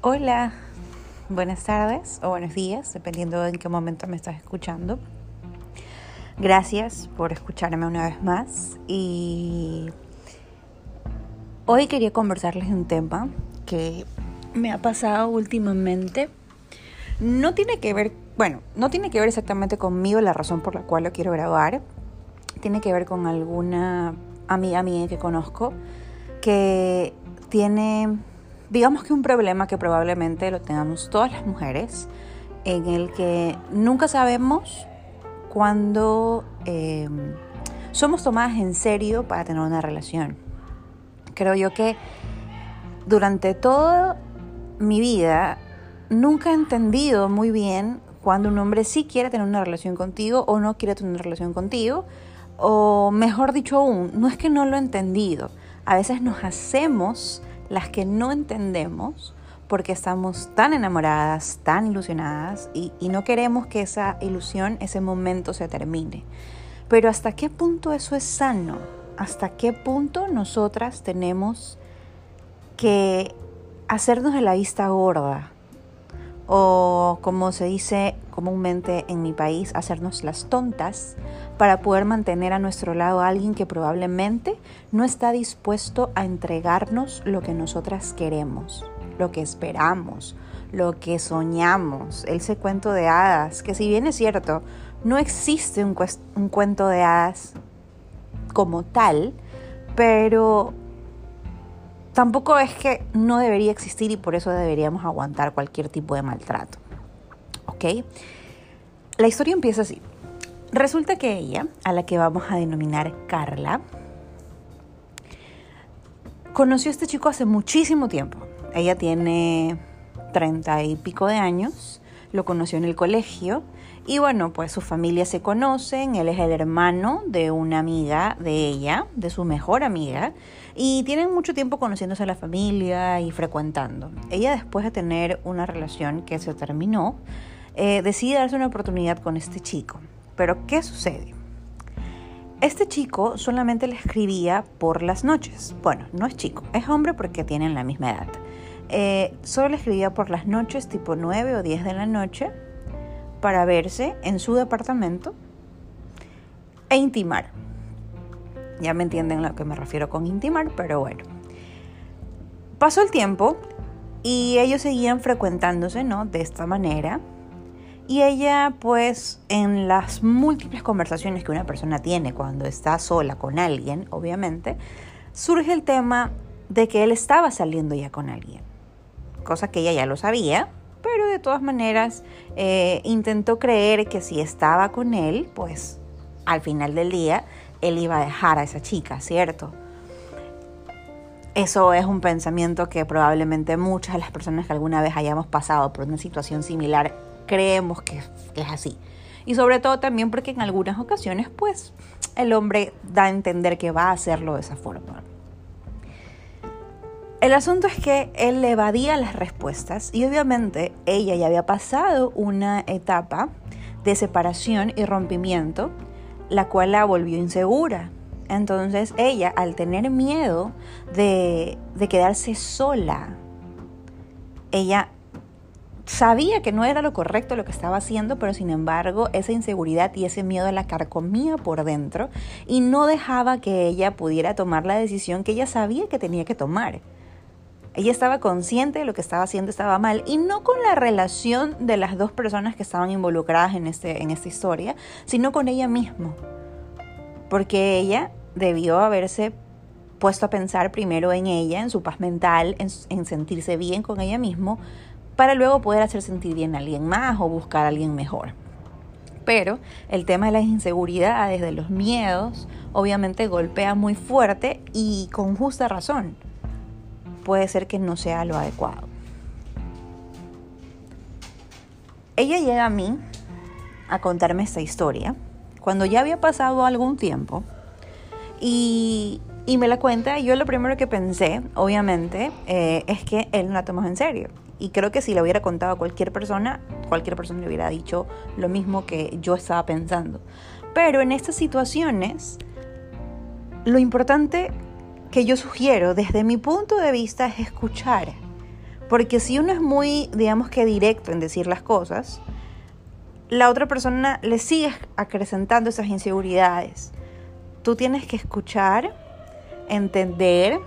Hola, buenas tardes o buenos días, dependiendo de en qué momento me estás escuchando. Gracias por escucharme una vez más y hoy quería conversarles de un tema que me ha pasado últimamente. No tiene que ver, bueno, no tiene que ver exactamente conmigo la razón por la cual lo quiero grabar. Tiene que ver con alguna amiga mía que conozco que tiene digamos que un problema que probablemente lo tengamos todas las mujeres, en el que nunca sabemos cuándo em, somos tomadas en serio para tener una relación. Creo yo que durante toda mi vida nunca he entendido muy bien cuando un hombre sí quiere tener una relación contigo o no quiere tener una relación contigo, o mejor dicho aún, no es que no lo he entendido, a veces nos hacemos las que no entendemos porque estamos tan enamoradas, tan ilusionadas y, no queremos que esa ilusión, ese momento se termine. Pero ¿hasta qué punto eso es sano? ¿Hasta qué punto nosotras tenemos que hacernos de la vista gorda? O como se dice comúnmente en mi país, hacernos las tontas para poder mantener a nuestro lado a alguien que probablemente no está dispuesto a entregarnos lo que nosotras queremos, lo que esperamos, lo que soñamos, ese cuento de hadas, que si bien es cierto, no existe un, un cuento de hadas como tal, pero tampoco es que no debería existir y por eso deberíamos aguantar cualquier tipo de maltrato. ¿Ok? La historia empieza así. Resulta que ella, a la que vamos a denominar Carla, conoció a este chico hace muchísimo tiempo. Ella tiene treinta y pico de años, lo conoció en el colegio y bueno, pues sus familias se conocen, él es el hermano de una amiga de ella, de su mejor amiga, y tienen mucho tiempo conociéndose a la familia y frecuentando. Ella después de tener una relación que se terminó, eh, decide darse una oportunidad con este chico. Pero ¿qué sucede? Este chico solamente le escribía por las noches. Bueno, no es chico, es hombre porque tienen la misma edad. Eh, solo le escribía por las noches, tipo 9 o 10 de la noche, para verse en su departamento e intimar. Ya me entienden a lo que me refiero con intimar, pero bueno. Pasó el tiempo y ellos seguían frecuentándose, ¿no? De esta manera. Y ella, pues, en las múltiples conversaciones que una persona tiene cuando está sola con alguien, obviamente, surge el tema de que él estaba saliendo ya con alguien. Cosa que ella ya lo sabía, pero de todas maneras eh, intentó creer que si estaba con él, pues al final del día él iba a dejar a esa chica, ¿cierto? Eso es un pensamiento que probablemente muchas de las personas que alguna vez hayamos pasado por una situación similar creemos que, es así. Y sobre todo también porque en algunas ocasiones, pues, el hombre da a entender que va a hacerlo de esa forma. El asunto es que él evadía las respuestas y obviamente ella ya había pasado una etapa de separación y rompimiento, la cual la volvió insegura. Entonces ella, al tener miedo de, de quedarse sola, ella Sabía que no era lo correcto lo que estaba haciendo, pero sin embargo esa inseguridad y ese miedo la carcomía por dentro y no dejaba que ella pudiera tomar la decisión que ella sabía que tenía que tomar. Ella estaba consciente de lo que estaba haciendo estaba mal y no con la relación de las dos personas que estaban involucradas en, este, en esta historia, sino con ella misma. Porque ella debió haberse puesto a pensar primero en ella, en su paz mental, en, en sentirse bien con ella misma, para luego poder hacer sentir bien a alguien más o buscar a alguien mejor. Pero el tema de las inseguridades, de los miedos, obviamente golpea muy fuerte y con justa razón. Puede ser que no sea lo adecuado. Ella llega a mí a contarme esta historia cuando ya había pasado algún tiempo y, me la cuenta y yo lo primero que pensé, obviamente, eh, es que él no la tomó en serio y creo que si le hubiera contado a cualquier persona, cualquier persona le hubiera dicho lo mismo que yo estaba pensando. Pero en estas situaciones, lo importante que yo sugiero desde mi punto de vista es escuchar. Porque si uno es muy, digamos que directo en decir las cosas, la otra persona le sigue acrecentando esas inseguridades. Tú tienes que escuchar, entender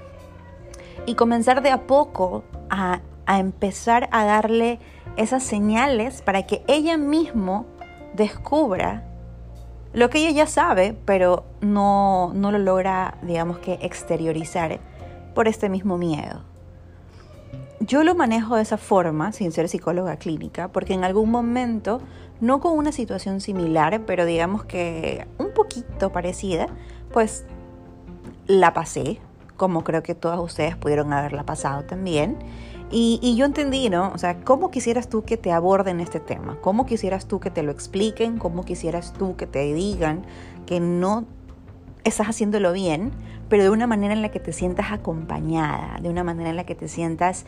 y comenzar de a poco a, a empezar a darle esas señales para que ella mismo descubra lo que ella ya sabe, pero no, no lo logra, digamos que, exteriorizar por este mismo miedo. Yo lo manejo de esa forma, sin ser psicóloga clínica, porque en algún momento, no con una situación similar, pero digamos que un poquito parecida, pues la pasé, como creo que todas ustedes pudieron haberla pasado también. Y, yo entendí, ¿no? O sea, ¿cómo quisieras tú que te aborden este tema? ¿Cómo quisieras tú que te lo expliquen? ¿Cómo quisieras tú que te digan que no estás haciéndolo bien, pero de una manera en la que te sientas acompañada, de una manera en la que te sientas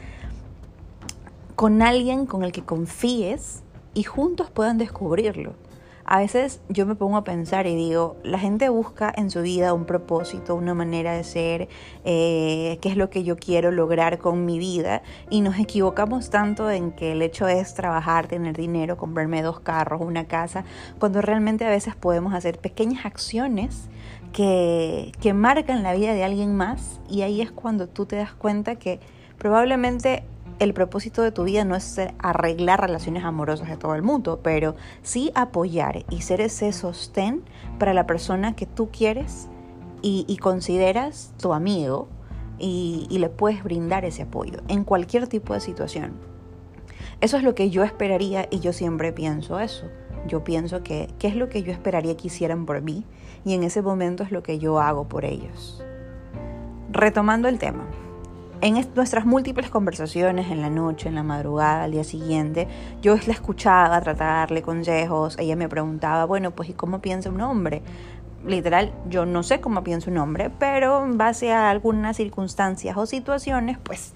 con alguien con el que confíes y juntos puedan descubrirlo? A veces yo me pongo a pensar y digo, la gente busca en su vida un propósito, una manera de ser, eh, qué es lo que yo quiero lograr con mi vida. Y nos equivocamos tanto en que el hecho es trabajar, tener dinero, comprarme dos carros, una casa, cuando realmente a veces podemos hacer pequeñas acciones que, que marcan la vida de alguien más. Y ahí es cuando tú te das cuenta que probablemente el propósito de tu vida no es arreglar relaciones amorosas de todo el mundo, pero sí apoyar y ser ese sostén para la persona que tú quieres y, consideras tu amigo y, y le puedes brindar ese apoyo en cualquier tipo de situación. Eso es lo que yo esperaría y yo siempre pienso eso. Yo pienso que qué es lo que yo esperaría que hicieran por mí y en ese momento es lo que yo hago por ellos. Retomando el tema, en nuestras múltiples conversaciones en la noche, en la madrugada, al día siguiente, yo la escuchaba, trataba de darle consejos, ella me preguntaba, bueno, pues ¿y cómo piensa un hombre? Literal, yo no sé cómo piensa un hombre, pero en base a algunas circunstancias o situaciones, pues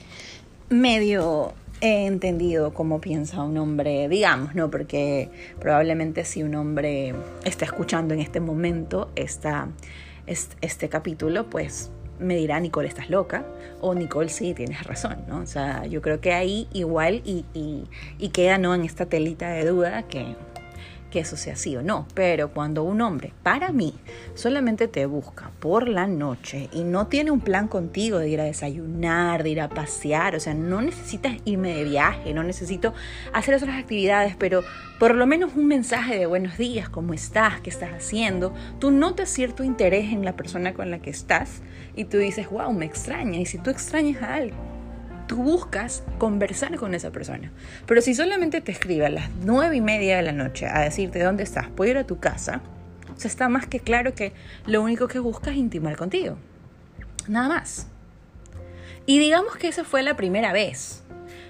medio he entendido cómo piensa un hombre, digamos, ¿no? Porque probablemente si un hombre está escuchando en este momento esta, este capítulo, pues me dirá, Nicole, estás loca, o Nicole, sí, tienes razón, ¿no? O sea, yo creo que ahí igual y, y, y queda, ¿no? En esta telita de duda que que eso sea así o no, pero cuando un hombre, para mí, solamente te busca por la noche y no tiene un plan contigo de ir a desayunar, de ir a pasear, o sea, no necesitas irme de viaje, no necesito hacer otras actividades, pero por lo menos un mensaje de buenos días, cómo estás, qué estás haciendo, tú notas cierto interés en la persona con la que estás y tú dices, wow, me extraña, y si tú extrañas a alguien, tú buscas conversar con esa persona. Pero si solamente te escribe a las nueve y media de la noche a decirte dónde estás, puedo ir a tu casa, o está más que claro que lo único que buscas es intimar contigo. Nada más. Y digamos que esa fue la primera vez.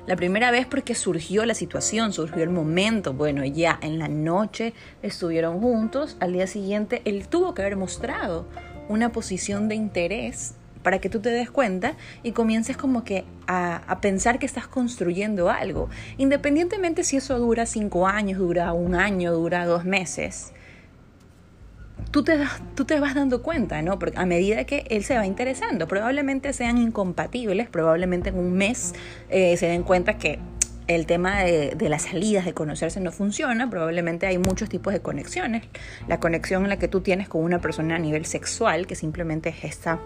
La primera vez porque surgió la situación, surgió el momento. Bueno, ya en la noche estuvieron juntos. Al día siguiente él tuvo que haber mostrado una posición de interés para que tú te des cuenta y comiences como que a, pensar que estás construyendo algo. Independientemente si eso dura cinco años, dura un año, dura dos meses. Tú te, tú te vas dando cuenta, ¿no? Porque a medida que él se va interesando, probablemente sean incompatibles, probablemente en un mes eh, se den cuenta que el tema de, de, las salidas, de conocerse no funciona, probablemente hay muchos tipos de conexiones. La conexión en la que tú tienes con una persona a nivel sexual, que simplemente es esta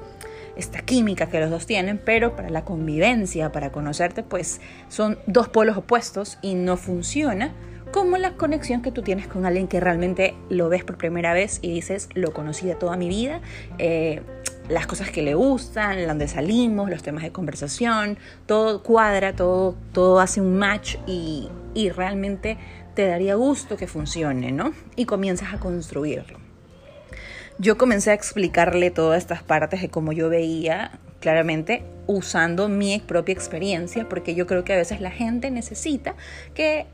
esta química que los dos tienen, pero para la convivencia, para conocerte, pues son dos polos opuestos y no funciona como la conexión que tú tienes con alguien que realmente lo ves por primera vez y dices, lo conocí de toda mi vida, eh, las cosas que le gustan, donde salimos, los temas de conversación, todo cuadra, todo, todo hace un match y, y realmente te daría gusto que funcione, ¿no? Y comienzas a construirlo yo comencé a explicarle todas estas partes de cómo yo veía claramente usando mi propia experiencia, porque yo creo que a veces la gente necesita que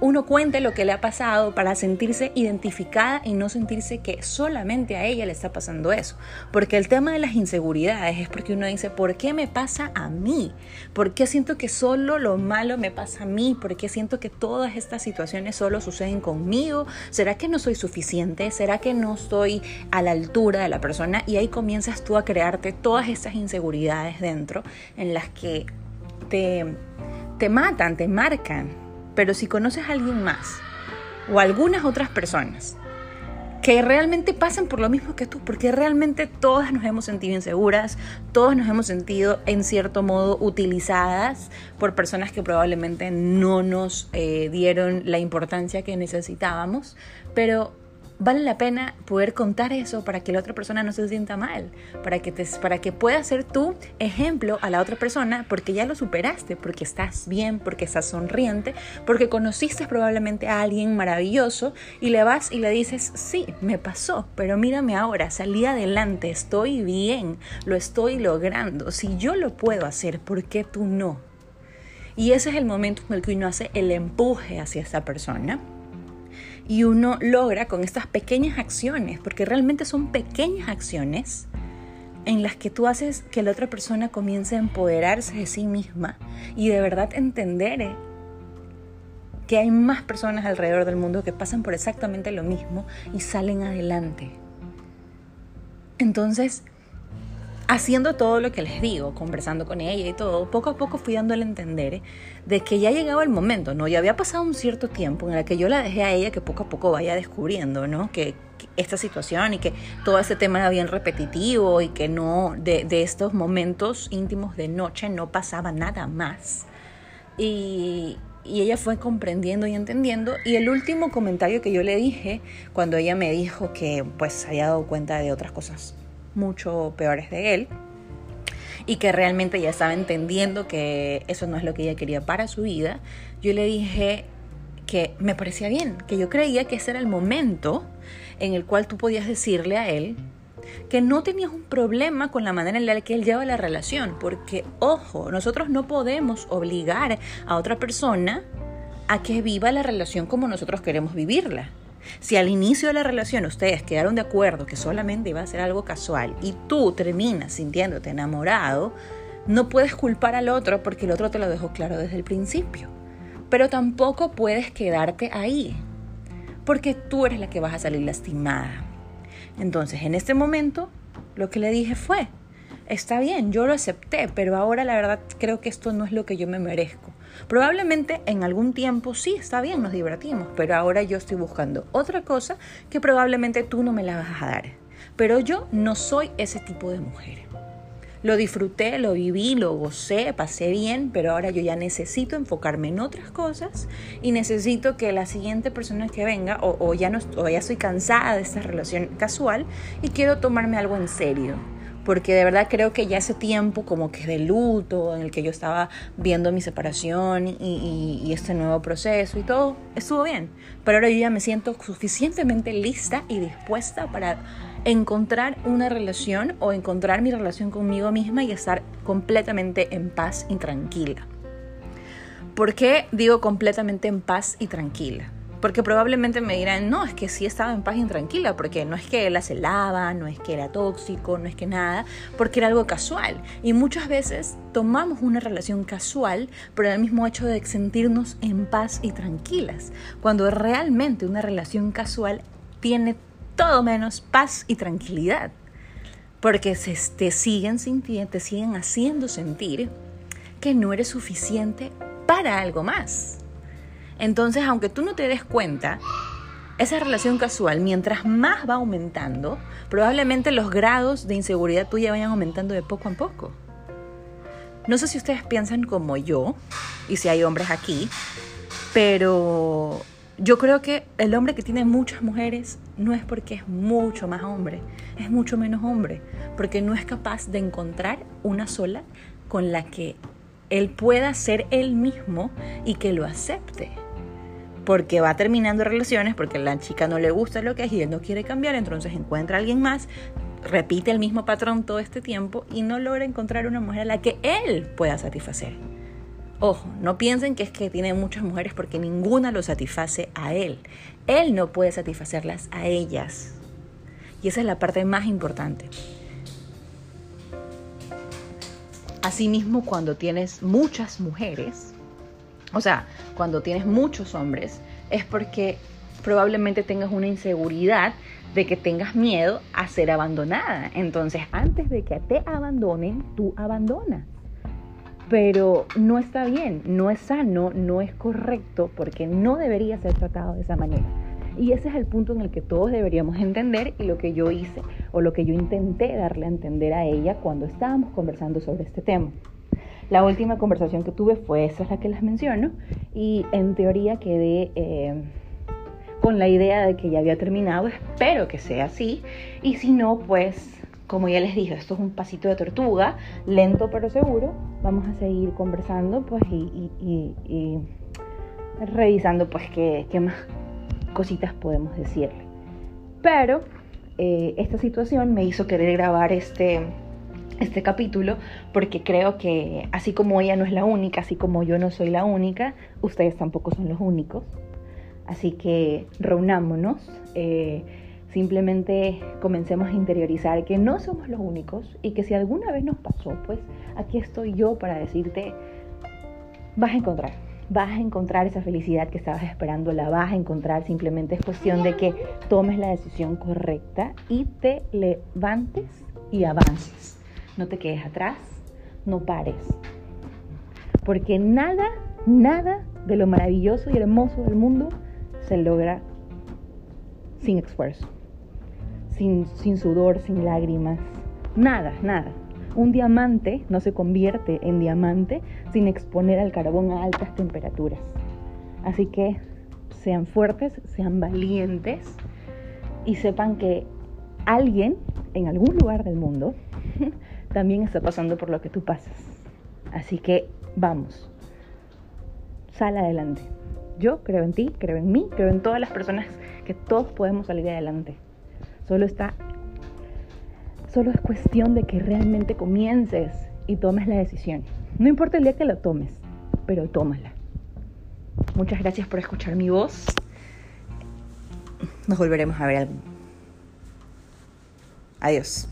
uno cuente lo que le ha pasado para sentirse identificada y no sentirse que solamente a ella le está pasando eso. Porque el tema de las inseguridades es porque uno dice, ¿por qué me pasa a mí? ¿Por qué siento que solo lo malo me pasa a mí? ¿Por qué siento que todas estas situaciones solo suceden conmigo? ¿Será que no soy suficiente? ¿Será que no estoy a la altura de la persona? Y ahí comienzas tú a crearte todas estas inseguridades dentro en las que te te matan, te marcan. Pero si conoces a alguien más o algunas otras personas que realmente pasan por lo mismo que tú, porque realmente todas nos hemos sentido inseguras, todas nos hemos sentido en cierto modo utilizadas por personas que probablemente no nos eh, dieron la importancia que necesitábamos, pero vale la pena poder contar eso para que la otra persona no se sienta mal, para que, te, para que puedas ser tu ejemplo a la otra persona porque ya lo superaste, porque estás bien, porque estás sonriente, porque conociste probablemente a alguien maravilloso y le vas y le dices, sí, me pasó, pero mírame ahora, salí adelante, estoy bien, lo estoy logrando, si yo lo puedo hacer, ¿por qué tú no? Y ese es el momento en el que uno hace el empuje hacia esa persona y uno logra con estas pequeñas acciones, porque realmente son pequeñas acciones en las que tú haces que la otra persona comience a empoderarse de sí misma y de verdad entender eh, que hay más personas alrededor del mundo que pasan por exactamente lo mismo y salen adelante. Entonces, haciendo todo lo que les digo, conversando con ella y todo, poco a poco fui dándole a entender de que ya llegaba el momento, ¿no? Ya había pasado un cierto tiempo en el que yo la dejé a ella que poco a poco vaya descubriendo, ¿no? Que, esta situación y que todo este tema era bien repetitivo y que no, de, de estos momentos íntimos de noche no pasaba nada más. Y, y ella fue comprendiendo y entendiendo. Y el último comentario que yo le dije, cuando ella me dijo que pues había dado cuenta de otras cosas mucho peores de él y que realmente ya estaba entendiendo que eso no es lo que ella quería para su vida, yo le dije que me parecía bien, que yo creía que ese era el momento en el cual tú podías decirle a él que no tenías un problema con la manera en la que él lleva la relación, porque ojo, nosotros no podemos obligar a otra persona a que viva la relación como nosotros queremos vivirla. Si al inicio de la relación ustedes quedaron de acuerdo que solamente iba a ser algo casual y tú terminas sintiéndote enamorado, no puedes culpar al otro porque el otro te lo dejó claro desde el principio. Pero tampoco puedes quedarte ahí, porque tú eres la que vas a salir lastimada. Entonces, en este momento, lo que le dije fue, está bien, yo lo acepté, pero ahora la verdad creo que esto no es lo que yo me merezco. Probablemente en algún tiempo sí, está bien, nos divertimos, pero ahora yo estoy buscando otra cosa que probablemente tú no me la vas a dar. Pero yo no soy ese tipo de mujer. Lo disfruté, lo viví, lo gocé, pasé bien, pero ahora yo ya necesito enfocarme en otras cosas y necesito que la siguiente persona que venga, o, ya, no, o ya estoy cansada de esta relación casual y quiero tomarme algo en serio porque de verdad creo que ya ese tiempo como que de luto en el que yo estaba viendo mi separación y, este nuevo proceso y todo, estuvo bien. Pero ahora yo ya me siento suficientemente lista y dispuesta para encontrar una relación o encontrar mi relación conmigo misma y estar completamente en paz y tranquila. ¿Por qué digo completamente en paz y tranquila? Porque probablemente me dirán, no, es que sí estaba en paz y tranquila, porque no es que él la celaba, no es que era tóxico, no es que nada, porque era algo casual. Y muchas veces tomamos una relación casual por el mismo hecho de sentirnos en paz y tranquilas, cuando realmente una relación casual tiene todo menos paz y tranquilidad. Porque se te siguen sintiendo, te siguen haciendo sentir que no eres suficiente para algo más. Entonces, aunque tú no te des cuenta, esa relación casual, mientras más va aumentando, probablemente los grados de inseguridad tuya vayan aumentando de poco a poco. No sé si ustedes piensan como yo, y si hay hombres aquí, pero yo creo que el hombre que tiene muchas mujeres no es porque es mucho más hombre, es mucho menos hombre, porque no es capaz de encontrar una sola con la que él pueda ser él mismo y que lo acepte porque va terminando relaciones, porque la chica no le gusta lo que es y él no quiere cambiar, entonces encuentra a alguien más, repite el mismo patrón todo este tiempo y no logra encontrar una mujer a la que él pueda satisfacer. Ojo, no piensen que es que tiene muchas mujeres porque ninguna lo satisface a él. Él no puede satisfacerlas a ellas. Y esa es la parte más importante. Asimismo, cuando tienes muchas mujeres, o sea, cuando tienes muchos hombres, es porque probablemente tengas una inseguridad de que tengas miedo a ser abandonada. Entonces, antes de que te abandonen, tú abandonas. pero no está bien, no es sano, no es correcto, porque no debería ser tratado de esa manera. Y ese es el punto en el que todos deberíamos entender y lo que yo hice o lo que yo intenté darle a entender a ella cuando estábamos conversando sobre este tema. La última conversación que tuve fue esa, es la que les menciono, y en teoría quedé eh, con la idea de que ya había terminado, espero que sea así, y si no, pues como ya les dije, esto es un pasito de tortuga, lento pero seguro, vamos a seguir conversando pues y, revisando pues qué, más cositas podemos decirle. Pero eh, esta situación me hizo querer grabar este, este capítulo porque creo que así como ella no es la única, así como yo no soy la única, ustedes tampoco son los únicos. Así que reunámonos. Eh, simplemente comencemos a interiorizar que no somos los únicos y que si alguna vez nos pasó, pues aquí estoy yo para decirte, vas a encontrar, vas a encontrar esa felicidad que estabas esperando, la vas a encontrar, simplemente es cuestión de que tomes la decisión correcta y te levantes y avances. No te quedes atrás, no pares. Porque nada, nada de lo maravilloso y hermoso del mundo se logra sin esfuerzo sin, sudor, sin lágrimas, nada, nada. Un diamante no se convierte en diamante sin exponer al carbón a altas temperaturas. Así que sean fuertes, sean valientes y sepan que alguien en algún lugar del mundo también está pasando por lo que tú pasas. Así que vamos, sal adelante. Yo creo en ti, creo en mí, creo en todas las personas que todos podemos salir adelante. Solo está solo es cuestión de que realmente comiences y tomes la decisión. No importa el día que la tomes, pero tómala. Muchas gracias por escuchar mi voz. Nos volveremos a ver. Adiós.